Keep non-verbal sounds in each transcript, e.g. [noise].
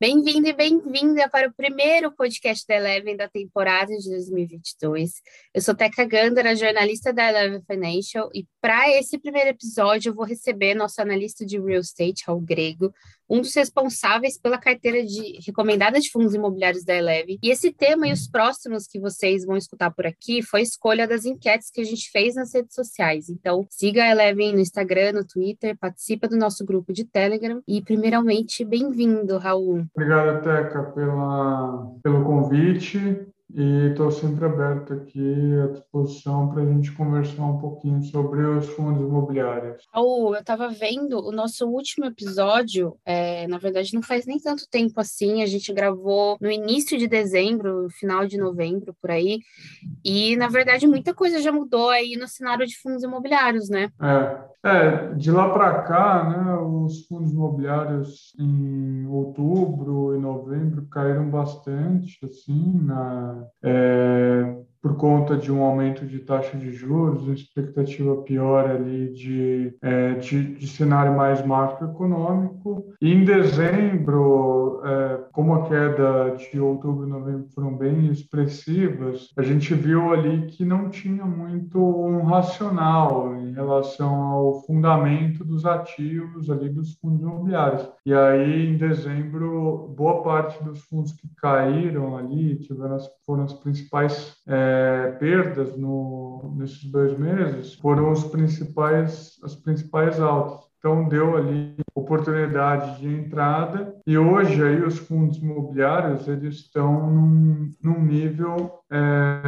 Bem-vindo e bem-vinda para o primeiro podcast da Eleven da temporada de 2022. Eu sou Teca Gandara, jornalista da Eleven Financial, e para esse primeiro episódio eu vou receber nosso analista de real estate, Raul Grego, um dos responsáveis pela carteira de recomendada de fundos imobiliários da Eleven. E esse tema e os próximos que vocês vão escutar por aqui foi escolha das enquetes que a gente fez nas redes sociais. Então, siga a Eleven no Instagram, no Twitter, participa do nosso grupo de Telegram e, primeiramente, bem-vindo, Raul. Obrigado, Teca, pela, pelo convite e estou sempre aberto aqui à disposição para a gente conversar um pouquinho sobre os fundos imobiliários. Oh, eu estava vendo o nosso último episódio, é, na verdade não faz nem tanto tempo assim, a gente gravou no início de dezembro, final de novembro, por aí, e na verdade muita coisa já mudou aí no cenário de fundos imobiliários, né? É, é de lá para cá, né, os fundos imobiliários em outubro e novembro caíram bastante, assim, na é, por conta de um aumento de taxa de juros, expectativa pior ali de, é, de, de, cenário mais macroeconômico. E em dezembro, é, como a queda de outubro e novembro foram bem expressivas, a gente viu ali que não tinha muito um racional em relação ao fundamento dos ativos ali dos fundos imobiliários. E aí, em dezembro, boa parte dos fundos que caíram ali tiveram as, foram as principais é, é, perdas no, nesses dois meses foram os principais, as principais altas. Então deu ali oportunidade de entrada e hoje aí os fundos imobiliários eles estão num, num nível é,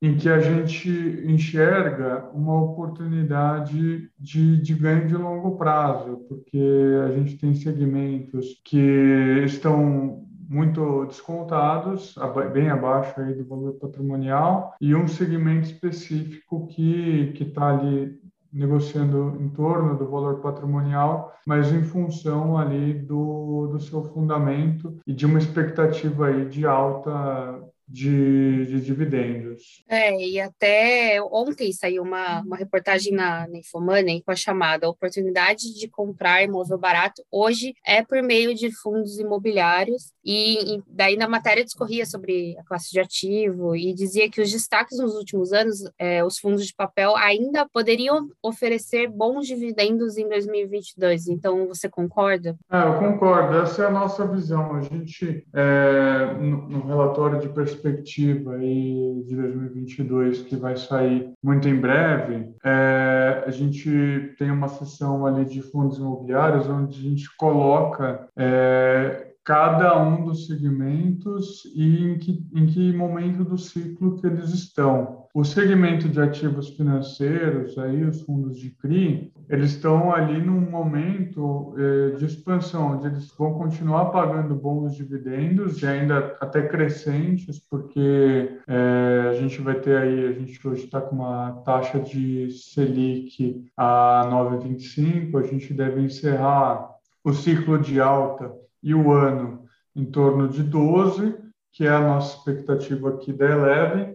em que a gente enxerga uma oportunidade de, de ganho de longo prazo, porque a gente tem segmentos que estão muito descontados, bem abaixo aí do valor patrimonial, e um segmento específico que está ali negociando em torno do valor patrimonial, mas em função ali do, do seu fundamento e de uma expectativa aí de alta de, de, dividendos. É, e até ontem saiu uma, uma reportagem na, na Infomoney com a chamada Oportunidade de comprar imóvel barato hoje é por meio de fundos imobiliários e, e, daí na matéria discorria sobre a classe de ativo e dizia que os destaques nos últimos anos, é, os fundos de papel ainda poderiam oferecer bons dividendos em 2022. Então, você concorda? É, eu concordo. Essa é a nossa visão. A gente, é, no, no relatório de perspectiva aí de 2022, que vai sair muito em breve, é, a gente tem uma sessão ali de fundos imobiliários onde a gente coloca é, cada um dos segmentos e em que, em que momento do ciclo que eles estão. O segmento de ativos financeiros, aí os fundos de CRI, eles estão ali num momento eh, de expansão, onde eles vão continuar pagando bons dividendos e ainda até crescentes, porque eh, a gente vai ter aí, a gente hoje está com uma taxa de Selic a 9,25, a gente deve encerrar o ciclo de alta e o ano em torno de 12, que é a nossa expectativa aqui da Eleven,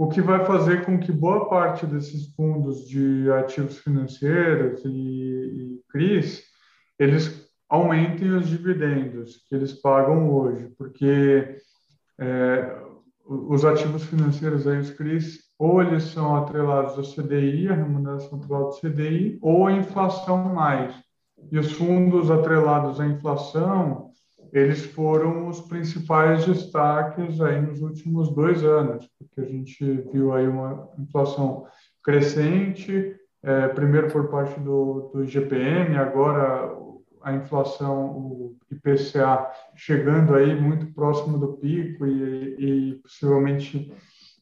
o que vai fazer com que boa parte desses fundos de ativos financeiros e, e CRIs, eles aumentem os dividendos que eles pagam hoje, porque é, os ativos financeiros aí, os CRIs, ou eles são atrelados ao CDI, a remuneração atrelada ao CDI, ou a inflação mais. E os fundos atrelados à inflação, eles foram os principais destaques aí nos últimos dois anos, porque a gente viu aí uma inflação crescente, é, primeiro por parte do, do IGPM, agora a inflação, o IPCA, chegando aí muito próximo do pico e, e possivelmente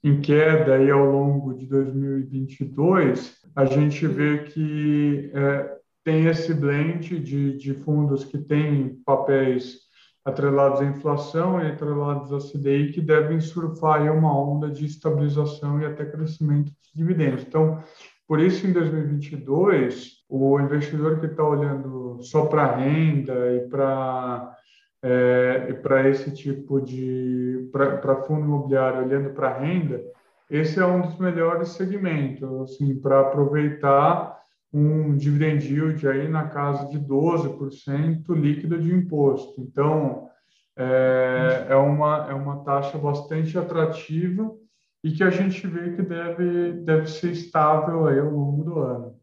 em queda aí ao longo de 2022, a gente vê que é, tem esse blend de, de fundos que têm papéis atrelados à inflação e atrelados à CDI, que devem surfar aí uma onda de estabilização e até crescimento dos dividendos. Então, por isso, em 2022, o investidor que está olhando só para renda e para é, para esse tipo de para fundo imobiliário olhando para renda, esse é um dos melhores segmentos, assim, para aproveitar um dividend yield aí na casa de 12% líquido de imposto. Então, é, é, uma, é uma taxa bastante atrativa e que a gente vê que deve, deve ser estável aí ao longo do ano.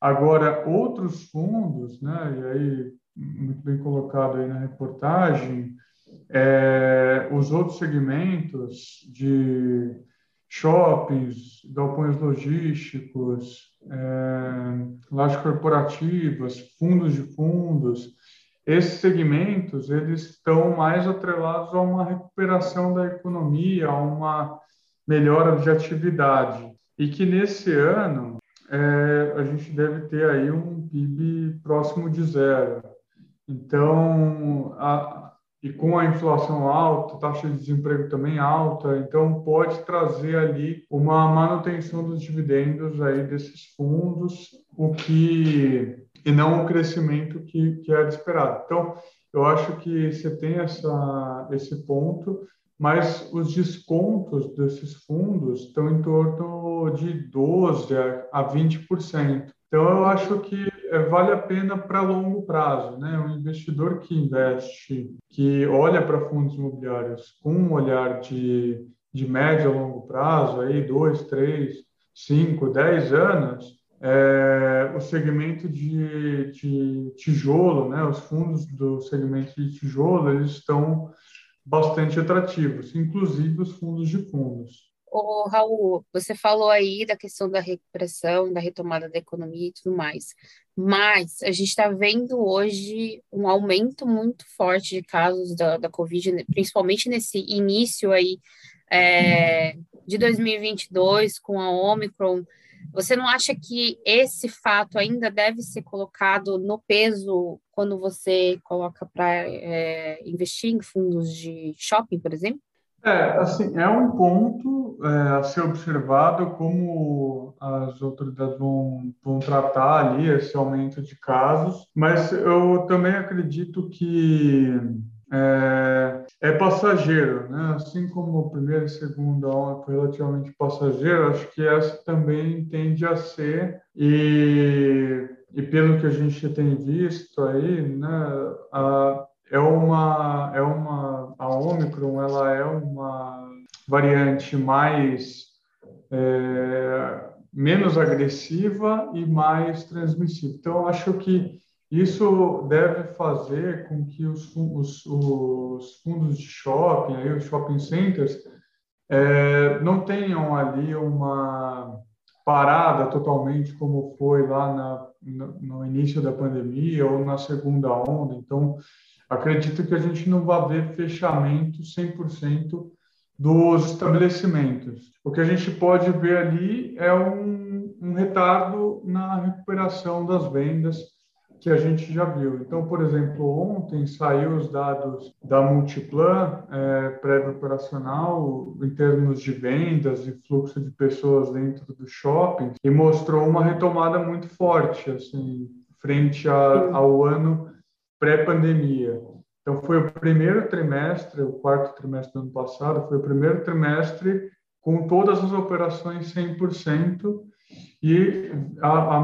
Agora, outros fundos, né, e aí muito bem colocado aí na reportagem, é, os outros segmentos de shoppings, galpões logísticos, é, lajes corporativas, fundos de fundos, esses segmentos eles estão mais atrelados a uma recuperação da economia, a uma melhora de atividade e que nesse ano é, a gente deve ter aí um PIB próximo de zero. Então, a, e com a inflação alta, taxa de desemprego também alta, então pode trazer ali uma manutenção dos dividendos aí desses fundos, o que e não o crescimento que, que era esperado. Então, eu acho que você tem essa, esse ponto, mas os descontos desses fundos estão em torno de 12% a 20%. Então, eu acho que vale a pena para longo prazo. Né? Um investidor que investe, que olha para fundos imobiliários com um olhar de, de médio a longo prazo, aí dois, três, cinco, dez anos, é, o segmento de, de tijolo, né, os fundos do segmento de tijolo, eles estão bastante atrativos, inclusive os fundos de fundos. Ô, Raul, você falou aí da questão da recuperação, da retomada da economia e tudo mais, mas a gente está vendo hoje um aumento muito forte de casos da, da Covid, principalmente nesse início aí é, de 2022 com a Omicron, você não acha que esse fato ainda deve ser colocado no peso quando você coloca para é, investir em fundos de shopping, por exemplo? É, assim, é um ponto é, a ser observado como as autoridades vão, vão tratar ali esse aumento de casos, mas eu também acredito que é, é, passageiro, né? Assim como a primeira e segunda onda foi relativamente passageiro, acho que essa também tende a ser e, e pelo que a gente tem visto aí, né? A, é uma é uma a Omicron, ela é uma variante mais é, menos agressiva e mais transmissível. Então, acho que isso deve fazer com que os, os, os fundos de shopping, aí, os shopping centers, é, não tenham ali uma parada totalmente como foi lá na, no, no, início da pandemia ou na segunda onda. Então, acredito que a gente não vai ver fechamento 100% dos estabelecimentos. O que a gente pode ver ali é um, um retardo na recuperação das vendas que a gente já viu. Então, por exemplo, ontem saiu os dados da Multiplan é, pré-operacional em termos de vendas e fluxo de pessoas dentro do shopping e mostrou uma retomada muito forte, assim, frente a, ao ano pré-pandemia. Então, foi o primeiro trimestre, o quarto trimestre do ano passado, foi o primeiro trimestre com todas as operações 100% e a, a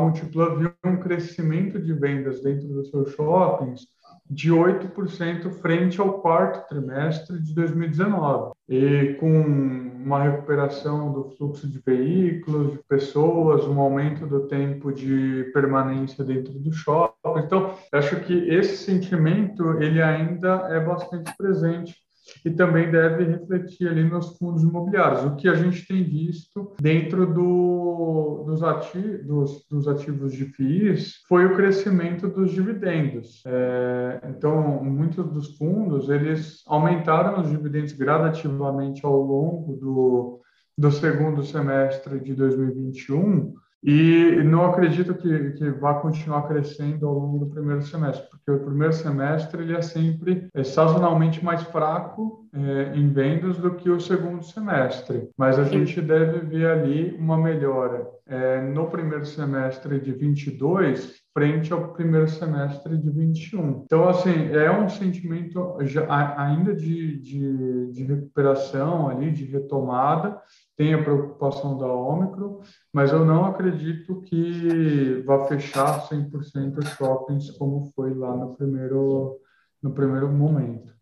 viu um crescimento de vendas dentro dos seus shoppings de 8% frente ao quarto trimestre de 2019, e com uma recuperação do fluxo de veículos, de pessoas, um aumento do tempo de permanência dentro do shopping. Então, acho que esse sentimento ele ainda é bastante presente e também deve refletir ali nos fundos imobiliários. O que a gente tem visto dentro do, dos, ativos, dos, dos, ativos de FIIs foi o crescimento dos dividendos. É, então, muitos dos fundos eles aumentaram os dividendos gradativamente ao longo do, do segundo semestre de 2021 e não acredito que, que vá continuar crescendo ao longo do primeiro semestre, porque o primeiro semestre ele é sempre é, sazonalmente mais fraco é, em vendas do que o segundo semestre. Mas a gente deve ver ali uma melhora é, no primeiro semestre de 22 frente ao primeiro semestre de 21. Então, assim, é um sentimento já, ainda de, de, de recuperação ali, de retomada, tem a preocupação da Ômicron, mas eu não acredito que vá fechar 100% os shoppings como foi lá no primeiro, no primeiro momento.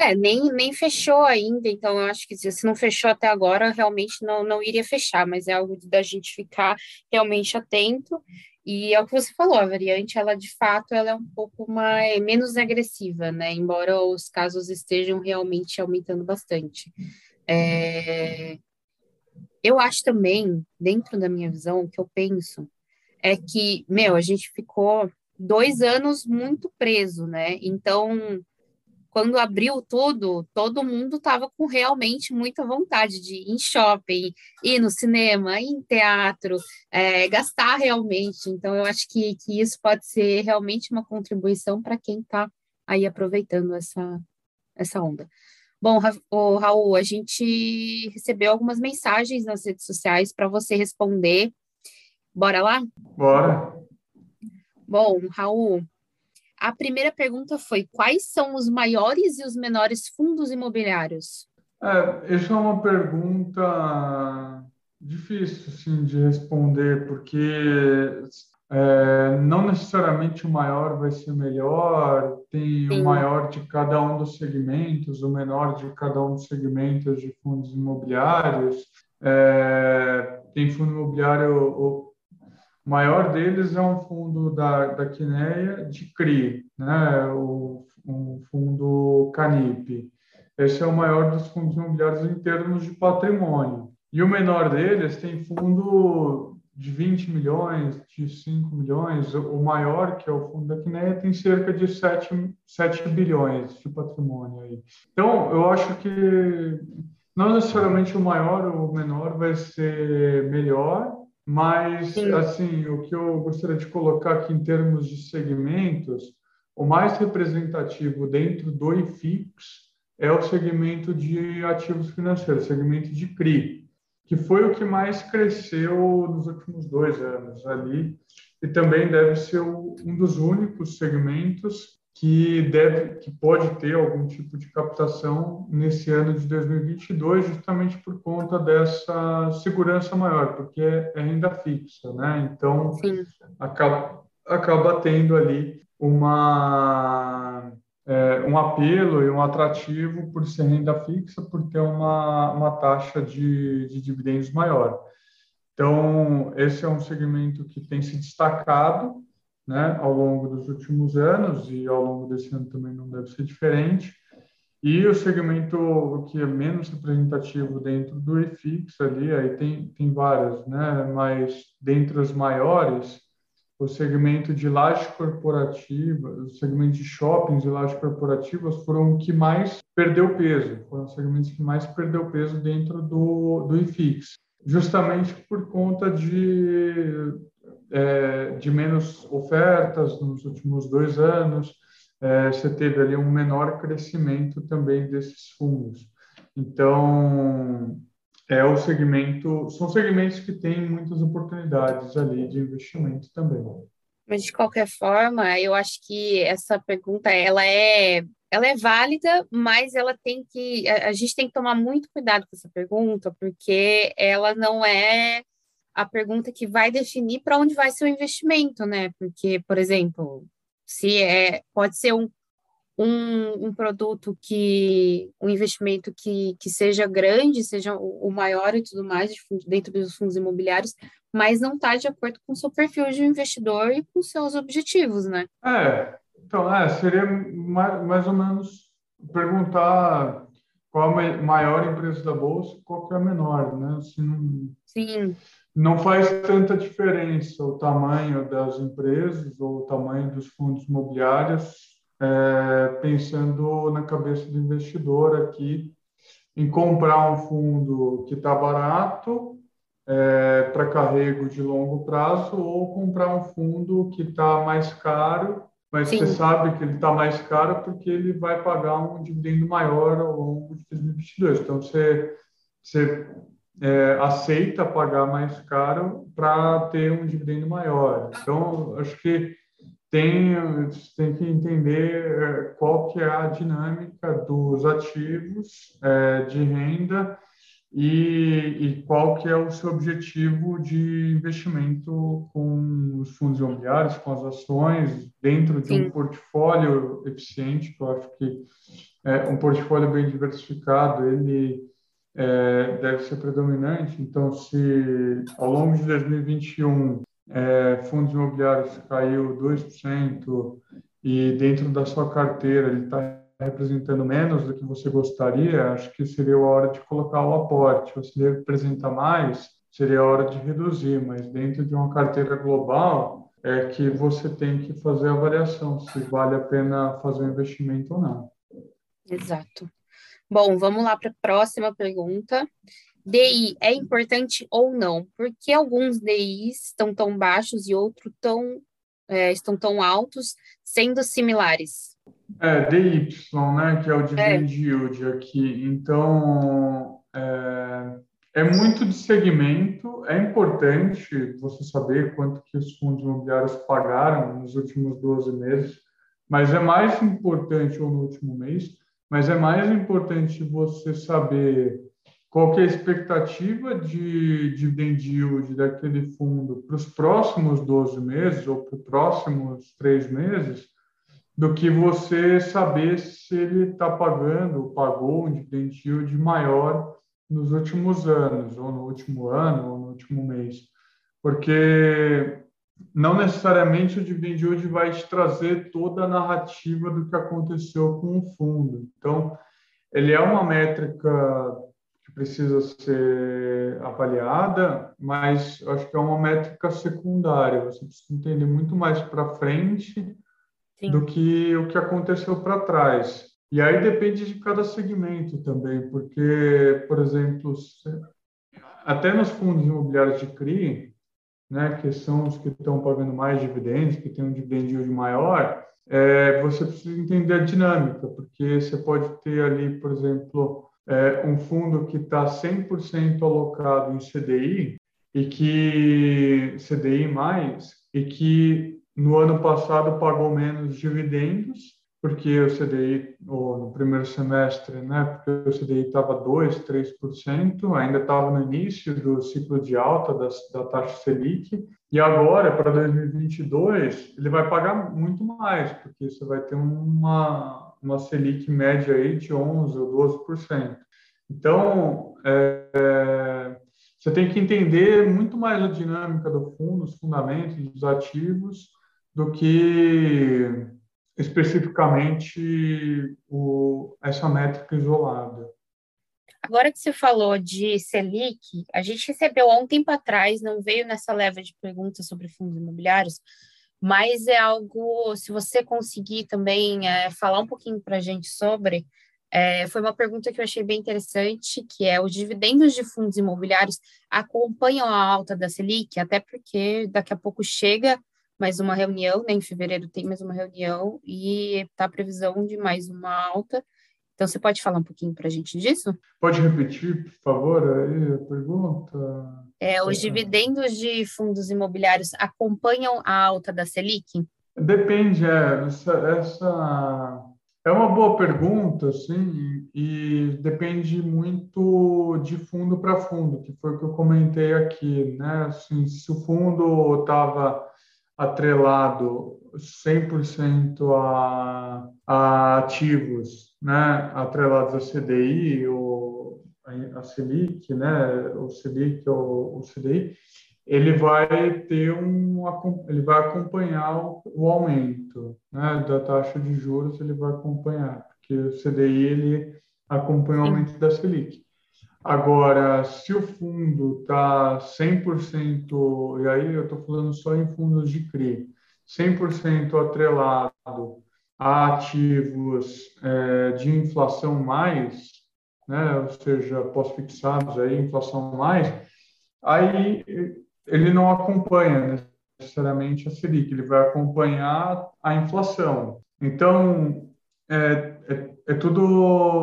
É, nem, nem fechou ainda, então eu acho que se não fechou até agora, realmente não, não iria fechar, mas é algo da gente ficar realmente atento. E é o que você falou, a variante, ela de fato, ela é um pouco mais, menos agressiva, né? Embora os casos estejam realmente aumentando bastante. É... Eu acho também, dentro da minha visão, o que eu penso é que, meu, a gente ficou dois anos muito preso, né? Então, quando abriu tudo, todo mundo estava com realmente muita vontade de ir em shopping, ir no cinema, ir em teatro, é, gastar realmente. Então, eu acho que, que isso pode ser realmente uma contribuição para quem está aí aproveitando essa, essa onda. Bom, Raul, a gente recebeu algumas mensagens nas redes sociais para você responder. Bora lá? Bora. Bom, Raul, a primeira pergunta foi: quais são os maiores e os menores fundos imobiliários? É, essa é uma pergunta difícil assim, de responder, porque é, não necessariamente o maior vai ser melhor, tem Sim. o maior de cada um dos segmentos, o menor de cada um dos segmentos de fundos imobiliários. É, tem fundo imobiliário o maior deles é um fundo da, da Quineia de CRI, né? o, um fundo Canip. Esse é o maior dos fundos imobiliários em termos de patrimônio. E o menor deles tem fundo de 20 milhões, de 5 milhões. O maior, que é o fundo da Quineia, tem cerca de 7, 7 bilhões de patrimônio. Aí. Então, eu acho que não necessariamente o maior ou o menor vai ser melhor, mas, Sim. assim, o que eu gostaria de colocar aqui em termos de segmentos, o mais representativo dentro do IFIX é o segmento de ativos financeiros, segmento de CRI, que foi o que mais cresceu nos últimos dois anos ali, e também deve ser um dos únicos segmentos que deve, que pode ter algum tipo de captação nesse ano de 2022, justamente por conta dessa segurança maior, porque é, é renda fixa, né? Então acaba, acaba tendo ali uma é, um apelo e um atrativo por ser renda fixa, por ter uma, uma taxa de, de dividendos maior. Então, esse é um segmento que tem se destacado né, ao longo dos últimos anos e ao longo desse ano também não deve ser diferente. E o segmento que é menos representativo dentro do EFIX ali, aí tem, tem várias, né? mas dentre as maiores, o segmento de laje corporativa, o segmento de shoppings e lajes corporativas foram o que mais perdeu peso, foram os segmentos que mais perdeu peso dentro do, do IFIX, justamente por conta de é, de menos ofertas nos últimos dois anos, é, você teve ali um menor crescimento também desses fundos. Então, é o segmento, são segmentos que têm muitas oportunidades ali de investimento também. Mas de qualquer forma, eu acho que essa pergunta ela é ela é válida, mas ela tem que a, a gente tem que tomar muito cuidado com essa pergunta, porque ela não é a pergunta que vai definir para onde vai ser o investimento, né? Porque, por exemplo, se é, pode ser um, um, um produto que, um investimento que, que seja grande, seja o, maior e tudo mais dentro dos fundos imobiliários, mas não está de acordo com o seu perfil de investidor e com seus objetivos, né? É, então, é, seria mais, mais ou menos perguntar qual a maior empresa da bolsa, qual que é a menor, né? Assim, Sim não faz tanta diferença o tamanho das empresas ou o tamanho dos fundos imobiliários, é, pensando na cabeça do investidor aqui, em comprar um fundo que está barato é, para carrego de longo prazo ou comprar um fundo que está mais caro, mas Sim. você sabe que ele está mais caro porque ele vai pagar um dividendo maior ao longo de 2022. Então, você, você é, aceita pagar mais caro para ter um dividendo maior. Então, acho que tem, tem que entender é, qual que é a dinâmica dos ativos é, de renda e, e, qual que é o seu objetivo de investimento com os fundos imobiliários, com as ações, dentro de Sim. um portfólio eficiente, que eu acho que é, um portfólio bem diversificado, ele é, deve ser predominante. Então, se ao longo de 2021 é, fundos imobiliários caiu 2% e dentro da sua carteira ele está representando menos do que você gostaria, acho que seria a hora de colocar o aporte. Se ele representa mais, seria a hora de reduzir, mas dentro de uma carteira global é que você tem que fazer a avaliação se vale a pena fazer o investimento ou não. Exato. Bom, vamos lá para a próxima pergunta. DI é importante ou não? Por que alguns DIs estão tão baixos e outros tão, é, estão tão altos, sendo similares? É, DY, né, que é o dividend é. yield aqui. Então, é, é, muito de segmento. É importante você saber quanto que os fundos imobiliários pagaram nos últimos 12 meses, mas é mais importante, ou no último mês, mas é mais importante você saber qual que é a expectativa de dividend yield daquele fundo para os próximos 12 meses ou para os próximos três meses, do que você saber se ele está pagando, pagou um dividend yield maior nos últimos anos, ou no último ano, ou no último mês. Porque não necessariamente o dividend yield vai te trazer toda a narrativa do que aconteceu com o fundo. Então, ele é uma métrica precisa ser avaliada, mas acho que é uma métrica secundária. Você precisa entender muito mais para frente Sim. do que o que aconteceu para trás. E aí depende de cada segmento também, porque, por exemplo, até nos fundos imobiliários de CRI, né, que são os que estão pagando mais dividendos, que têm um dividend yield maior, é, você precisa entender a dinâmica, porque você pode ter ali, por exemplo, é, um fundo que está 100% alocado em CDI e que CDI mais e que no ano passado pagou menos dividendos, porque o CDI, no primeiro semestre, né, porque o CDI estava 2%, 3%, ainda estava no início do ciclo de alta da, da taxa Selic, e agora, para 2022, ele vai pagar muito mais, porque você vai ter uma, uma Selic média aí de 11% ou 12%. Então, é, você tem que entender muito mais a dinâmica do fundo, os fundamentos dos ativos, do que especificamente o, essa métrica isolada. Agora que você falou de Selic, a gente recebeu há um tempo atrás, não veio nessa leva de perguntas sobre fundos imobiliários, mas é algo, se você conseguir também é, falar um pouquinho para a gente sobre, é, foi uma pergunta que eu achei bem interessante, que é os dividendos de fundos imobiliários acompanham a alta da Selic, até porque daqui a pouco chega mais uma reunião, né? Em fevereiro tem mais uma reunião e está a previsão de mais uma alta. Então, você pode falar um pouquinho para a gente disso? Pode repetir, por favor, aí a pergunta? É, os dividendos de fundos imobiliários acompanham a alta da Selic? Depende, é, essa, essa é uma boa pergunta, sim, e depende muito de fundo para fundo, que foi o que eu comentei aqui, né? Assim, se o fundo estava atrelado 100% a, a ativos, né, atrelados a CDI ou a Selic, né, o Selic ou o CDI, ele vai ter um ele vai acompanhar o, o aumento, né, da taxa de juros, ele vai acompanhar, porque o CDI ele acompanha o aumento da Selic. Agora, se o fundo está 100%, e aí eu estou falando só em fundos de CRI, 100% atrelado a ativos é, de inflação mais, né, ou seja, pós-fixados, aí, inflação mais, aí ele não acompanha necessariamente a Selic, ele vai acompanhar a inflação. Então, é, é, é tudo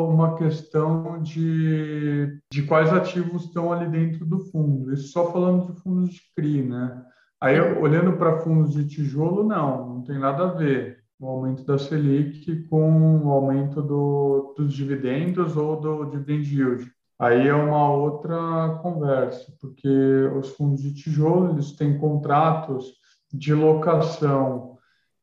uma questão de, de quais ativos estão ali dentro do fundo. Isso só falando de fundos de CRI, né? Aí, olhando para fundos de tijolo, não, não tem nada a ver o aumento da Selic com o aumento do, dos dividendos ou do dividend yield. Aí é uma outra conversa, porque os fundos de tijolo eles têm contratos de locação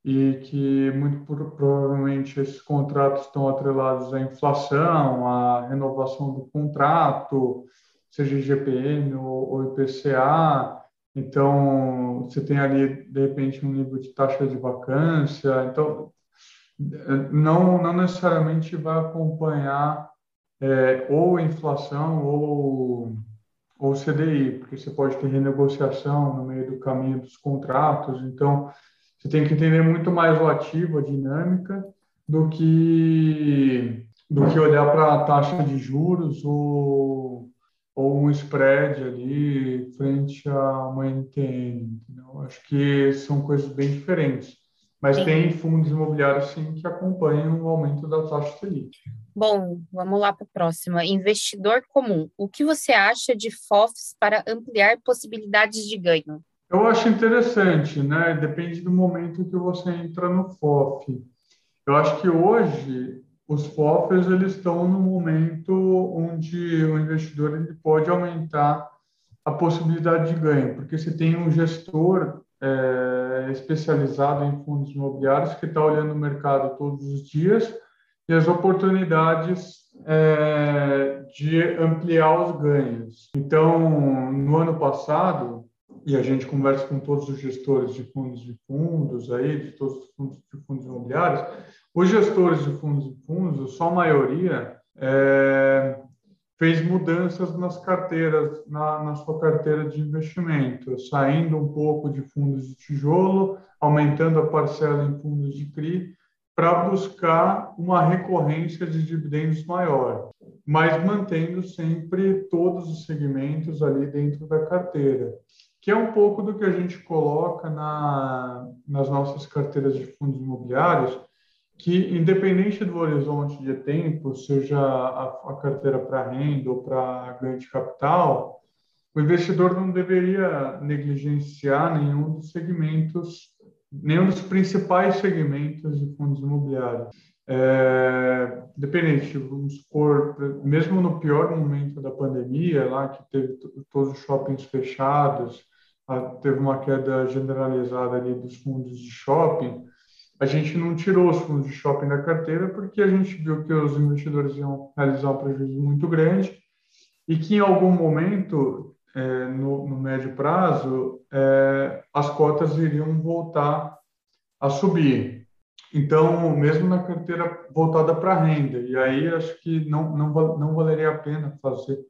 e que muito provavelmente esses contratos estão atrelados à inflação, à renovação do contrato, seja IGPM ou, ou IPCA. Então, você tem ali, de repente, um nível de taxa de vacância. Então, não, não necessariamente vai acompanhar é, ou inflação ou, ou CDI, porque você pode ter renegociação no meio do caminho dos contratos. Então, você tem que entender muito mais o ativo, a dinâmica, do que, do que olhar para a taxa de juros ou, ou um spread ali frente a uma NTN. Entendeu? Acho que são coisas bem diferentes. Mas sim. tem fundos imobiliários, sim, que acompanham o aumento da taxa Selic. Bom, vamos lá para a próxima. Investidor comum. O que você acha de FOFs para ampliar possibilidades de ganho? Eu acho interessante, né? Depende do momento que você entra no FOF. Eu acho que hoje os FOFs eles estão no momento onde o investidor ele pode aumentar a possibilidade de ganho, porque você tem um gestor é, especializado em fundos imobiliários que está olhando o mercado todos os dias e as oportunidades é, de ampliar os ganhos. Então, no ano passado, e a gente conversa com todos os gestores de fundos de fundos aí, de todos os fundos de fundos imobiliários, os gestores de fundos de fundos, só a maioria é, fez mudanças nas carteiras, na, na sua carteira de investimento, saindo um pouco de fundos de tijolo, aumentando a parcela em fundos de CRI, para buscar uma recorrência de dividendos maior, mas mantendo sempre todos os segmentos ali dentro da carteira, que é um pouco do que a gente coloca na, nas nossas carteiras de fundos imobiliários, que, independente do horizonte de tempo, seja a, a carteira para renda ou para ganho de capital, o investidor não deveria negligenciar nenhum dos segmentos, nenhum dos principais segmentos de fundos imobiliários. É, dependente, vamos supor, mesmo no pior momento da pandemia, lá que teve todos os shoppings fechados, teve uma queda generalizada ali dos fundos de shopping, a gente não tirou os fundos de shopping da carteira porque a gente viu que os investidores iam realizar um prejuízo muito grande e que em algum momento, é, no, no, médio prazo, é, as cotas iriam voltar a subir. Então, mesmo na carteira voltada para renda, e aí acho que não, não, não valeria a pena fazer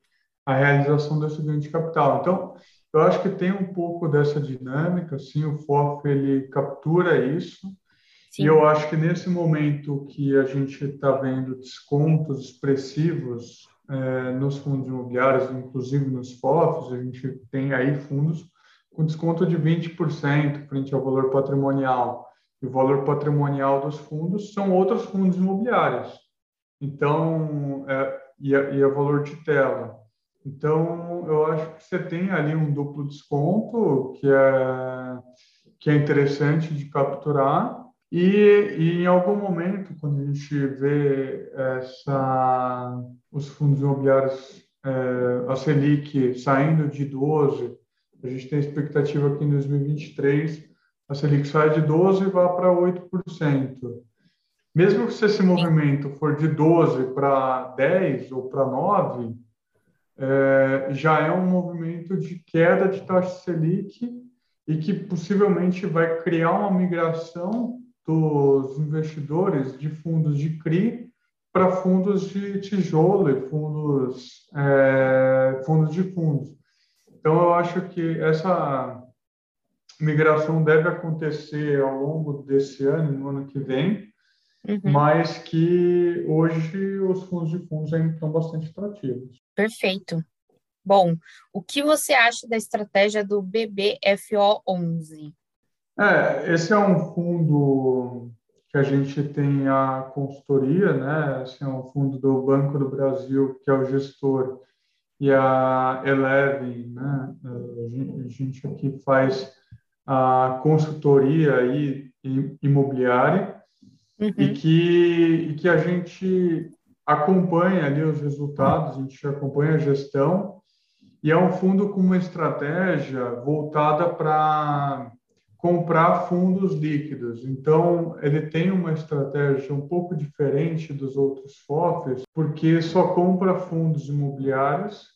a realização desse ganho de capital. Então, eu acho que tem um pouco dessa dinâmica, sim, o FOF ele captura isso, Sim. E eu acho que nesse momento que a gente está vendo descontos expressivos é, nos fundos imobiliários, inclusive nos FOFs, a gente tem aí fundos com desconto de 20% frente ao valor patrimonial. E o valor patrimonial dos fundos são outros fundos imobiliários. Então, é, e, é, e é valor de tela. Então, eu acho que você tem ali um duplo desconto que é, que é interessante de capturar e, e, em algum momento, quando a gente vê essa, os fundos imobiliários, é, a Selic saindo de 12, a gente tem expectativa que em 2023 a Selic saia de 12 e vá para 8%. Mesmo que se esse movimento for de 12 para 10 ou para 9, é, já é um movimento de queda de taxa Selic e que possivelmente vai criar uma migração dos investidores de fundos de CRI para fundos de tijolo e fundos, é, fundos de fundos. Então, eu acho que essa migração deve acontecer ao longo desse ano, no ano que vem, uhum. mas que hoje os fundos de fundos ainda estão bastante atrativos. Perfeito. Bom, o que você acha da estratégia do BBFO11? É, esse é um fundo que a gente tem a consultoria, né? Esse é um fundo do Banco do Brasil, que é o gestor, e a Eleven, né? A gente aqui faz a consultoria aí imobiliária uhum. e, que, e que a gente acompanha ali os resultados, a gente acompanha a gestão, e é um fundo com uma estratégia voltada para comprar fundos líquidos. Então, ele tem uma estratégia um pouco diferente dos outros FOFs, porque só compra fundos imobiliários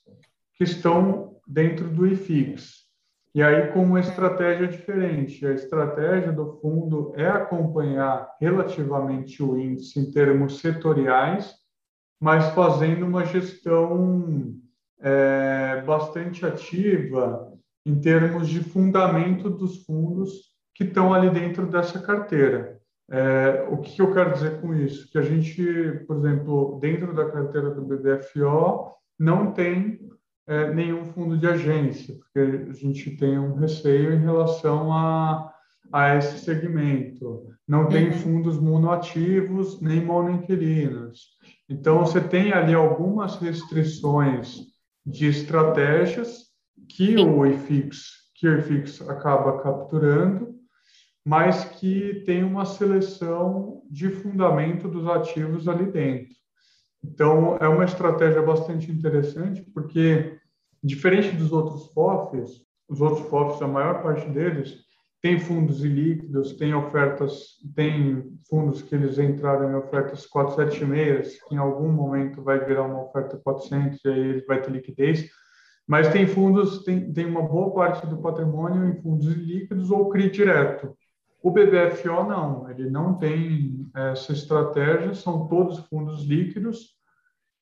que estão dentro do IFIX. E aí, com uma estratégia diferente. A estratégia do fundo é acompanhar relativamente o índice em termos setoriais, mas fazendo uma gestão é, bastante ativa em termos de fundamento dos fundos que estão ali dentro dessa carteira. É, o que eu quero dizer com isso? Que a gente, por exemplo, dentro da carteira do BBFO, não tem é, nenhum fundo de agência, porque a gente tem um receio em relação a, a esse segmento. Não tem uhum. fundos monoativos nem monoinquilinos. Então, você tem ali algumas restrições de estratégias que o IFIX, que o IFIX acaba capturando, mas que tem uma seleção de fundamento dos ativos ali dentro. Então, é uma estratégia bastante interessante, porque, diferente dos outros FOFs, os outros FOFs, a maior parte deles, tem fundos ilíquidos, tem ofertas, tem fundos que eles entraram em ofertas 476, que em algum momento vai virar uma oferta 400 e aí ele vai ter liquidez, mas tem fundos, tem, tem uma boa parte do patrimônio em fundos líquidos ou CRI direto. O BBFO não, ele não tem essa estratégia, são todos fundos líquidos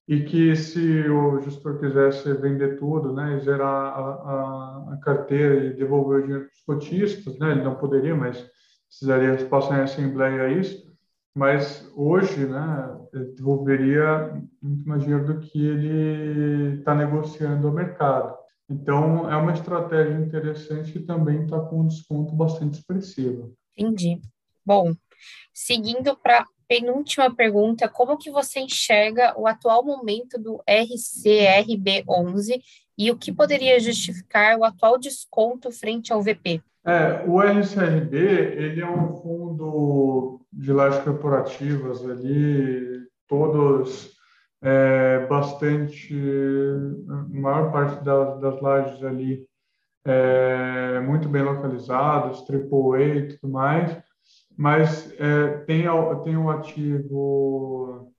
e que se o gestor quisesse vender tudo, né, e zerar a, a, a carteira e devolver o dinheiro para os cotistas, né, ele não poderia, mas precisaria passar em assembleia isso, mas hoje, né, devolveria muito mais dinheiro do que ele está negociando ao mercado. Então, é uma estratégia interessante que também está com um desconto bastante expressivo. Entendi. Bom, seguindo para penúltima pergunta, como que você enxerga o atual momento do RCRB11 e o que poderia justificar o atual desconto frente ao VP? É, o RCRB, ele é um fundo de lajes corporativas ali, todos é, bastante, a maior parte das, das lajes ali é, muito bem localizados, AAA e tudo mais, mas é, tem, tem um ativo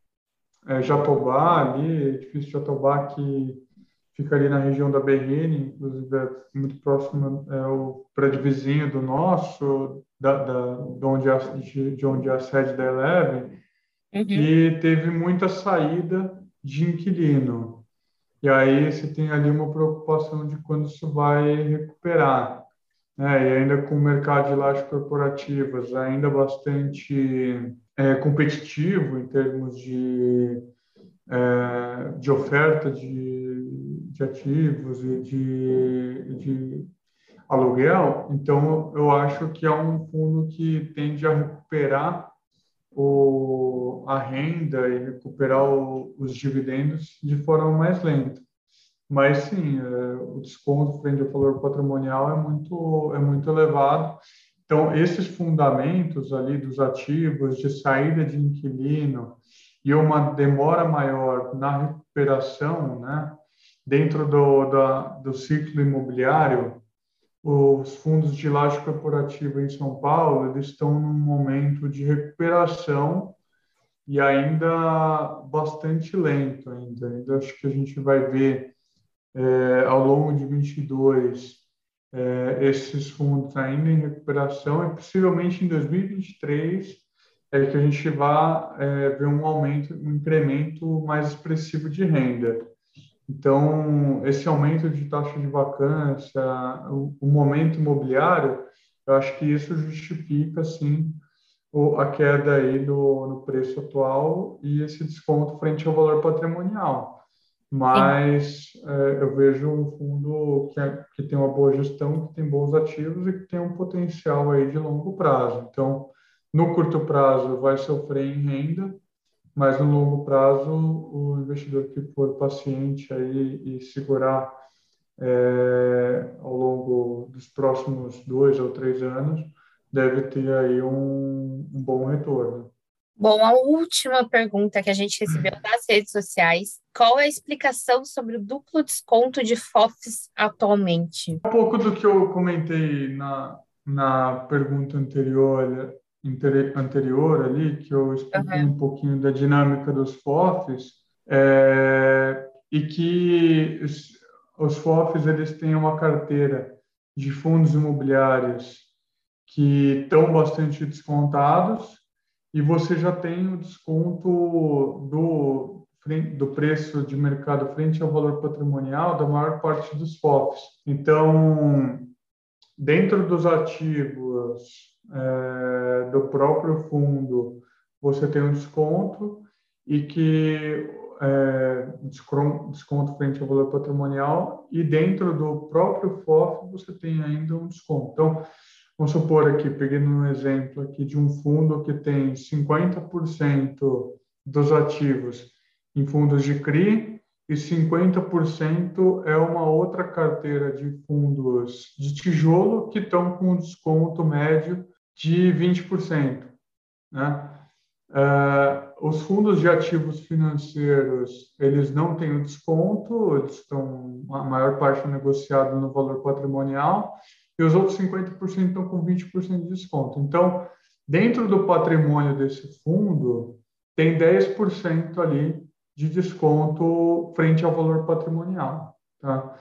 é, Jatobá ali, edifício Jatobá, que fica ali na região da BRN, inclusive é muito próximo, é o prédio vizinho do nosso, da, da, de, onde é, de, de onde é a sede da Eleven, uhum. e teve muita saída de inquilino. E aí você tem ali uma preocupação de quando isso vai recuperar. Né? E ainda com o mercado de lajes corporativas ainda bastante é, competitivo em termos de, é, de oferta de, de ativos e de, de aluguel, então eu acho que é um fundo que tende a recuperar o, a renda e recuperar o, os dividendos de forma mais lenta. Mas sim, é, o desconto frente ao valor patrimonial é muito, é muito elevado. Então, esses fundamentos ali dos ativos, de saída de inquilino e uma demora maior na recuperação, né, dentro do, da, do ciclo imobiliário, os fundos de laje corporativa em São Paulo eles estão num momento de recuperação e ainda bastante lento ainda. ainda acho que a gente vai ver é, ao longo de 22 é, esses fundos ainda em recuperação e possivelmente em 2023 é que a gente vai é, ver um aumento, um incremento mais expressivo de renda. Então, esse aumento de taxa de vacância, o, o momento imobiliário, eu acho que isso justifica, sim, o, a queda aí do, no preço atual e esse desconto frente ao valor patrimonial mas é, eu vejo um fundo que, é, que tem uma boa gestão, que tem bons ativos e que tem um potencial aí de longo prazo. Então, no curto prazo vai sofrer em renda, mas no longo prazo o investidor que for paciente aí e segurar é, ao longo dos próximos dois ou três anos deve ter aí um, um bom retorno. Bom, a última pergunta que a gente recebeu nas redes sociais: qual é a explicação sobre o duplo desconto de FOFs atualmente? Um pouco do que eu comentei na, na pergunta anterior, anterior ali, que eu expliquei uhum. um pouquinho da dinâmica dos FOFs, é, e que os, os FOFs eles têm uma carteira de fundos imobiliários que estão bastante descontados e você já tem o desconto do, do preço de mercado frente ao valor patrimonial da maior parte dos FOFs. Então, dentro dos ativos é, do próprio fundo, você tem um desconto e que é, desconto frente ao valor patrimonial e dentro do próprio FOF você tem ainda um desconto. Então, Vamos supor aqui, pegando um exemplo aqui de um fundo que tem 50% dos ativos em fundos de CRI e 50% é uma outra carteira de fundos de tijolo que estão com um desconto médio de 20%. Né? Uh, os fundos de ativos financeiros, eles não têm o desconto, eles estão, a maior parte negociado no valor patrimonial, e os outros 50% estão com 20% de desconto. Então, dentro do patrimônio desse fundo, tem 10% ali de desconto frente ao valor patrimonial. Tá?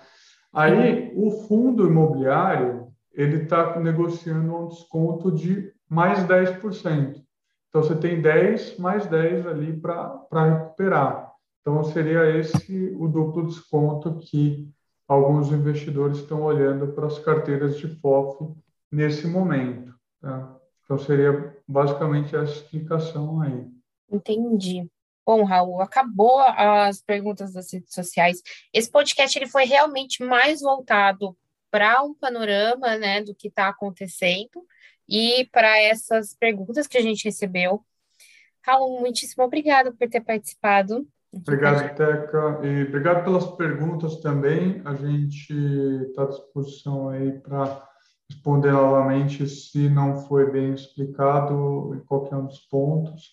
Aí, o fundo imobiliário, ele está negociando um desconto de mais 10%. Então, você tem 10 mais 10 ali para recuperar. Então, seria esse o duplo desconto que alguns investidores estão olhando para as carteiras de FOF nesse momento. Tá? Então, seria basicamente essa explicação aí. Entendi. Bom, Raul, acabou as perguntas das redes sociais. Esse podcast ele foi realmente mais voltado para um panorama né, do que está acontecendo e para essas perguntas que a gente recebeu. Raul, muitíssimo obrigada por ter participado. Obrigado, Teca. E obrigado pelas perguntas também. A gente está à disposição aí para responder novamente se não foi bem explicado em qualquer um dos pontos.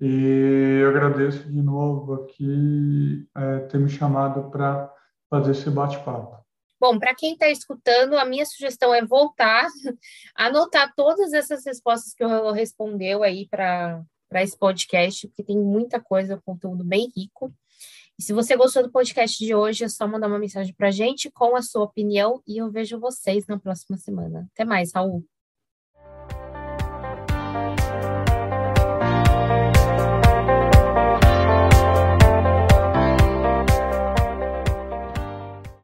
E eu agradeço de novo aqui é, ter me chamado para fazer esse bate-papo. Bom, para quem está escutando, a minha sugestão é voltar, [laughs] anotar todas essas respostas que o respondeu aí para esse podcast, porque tem muita coisa, conteúdo bem rico. E se você gostou do podcast de hoje, é só mandar uma mensagem para gente com a sua opinião e eu vejo vocês na próxima semana. Até mais, Raul.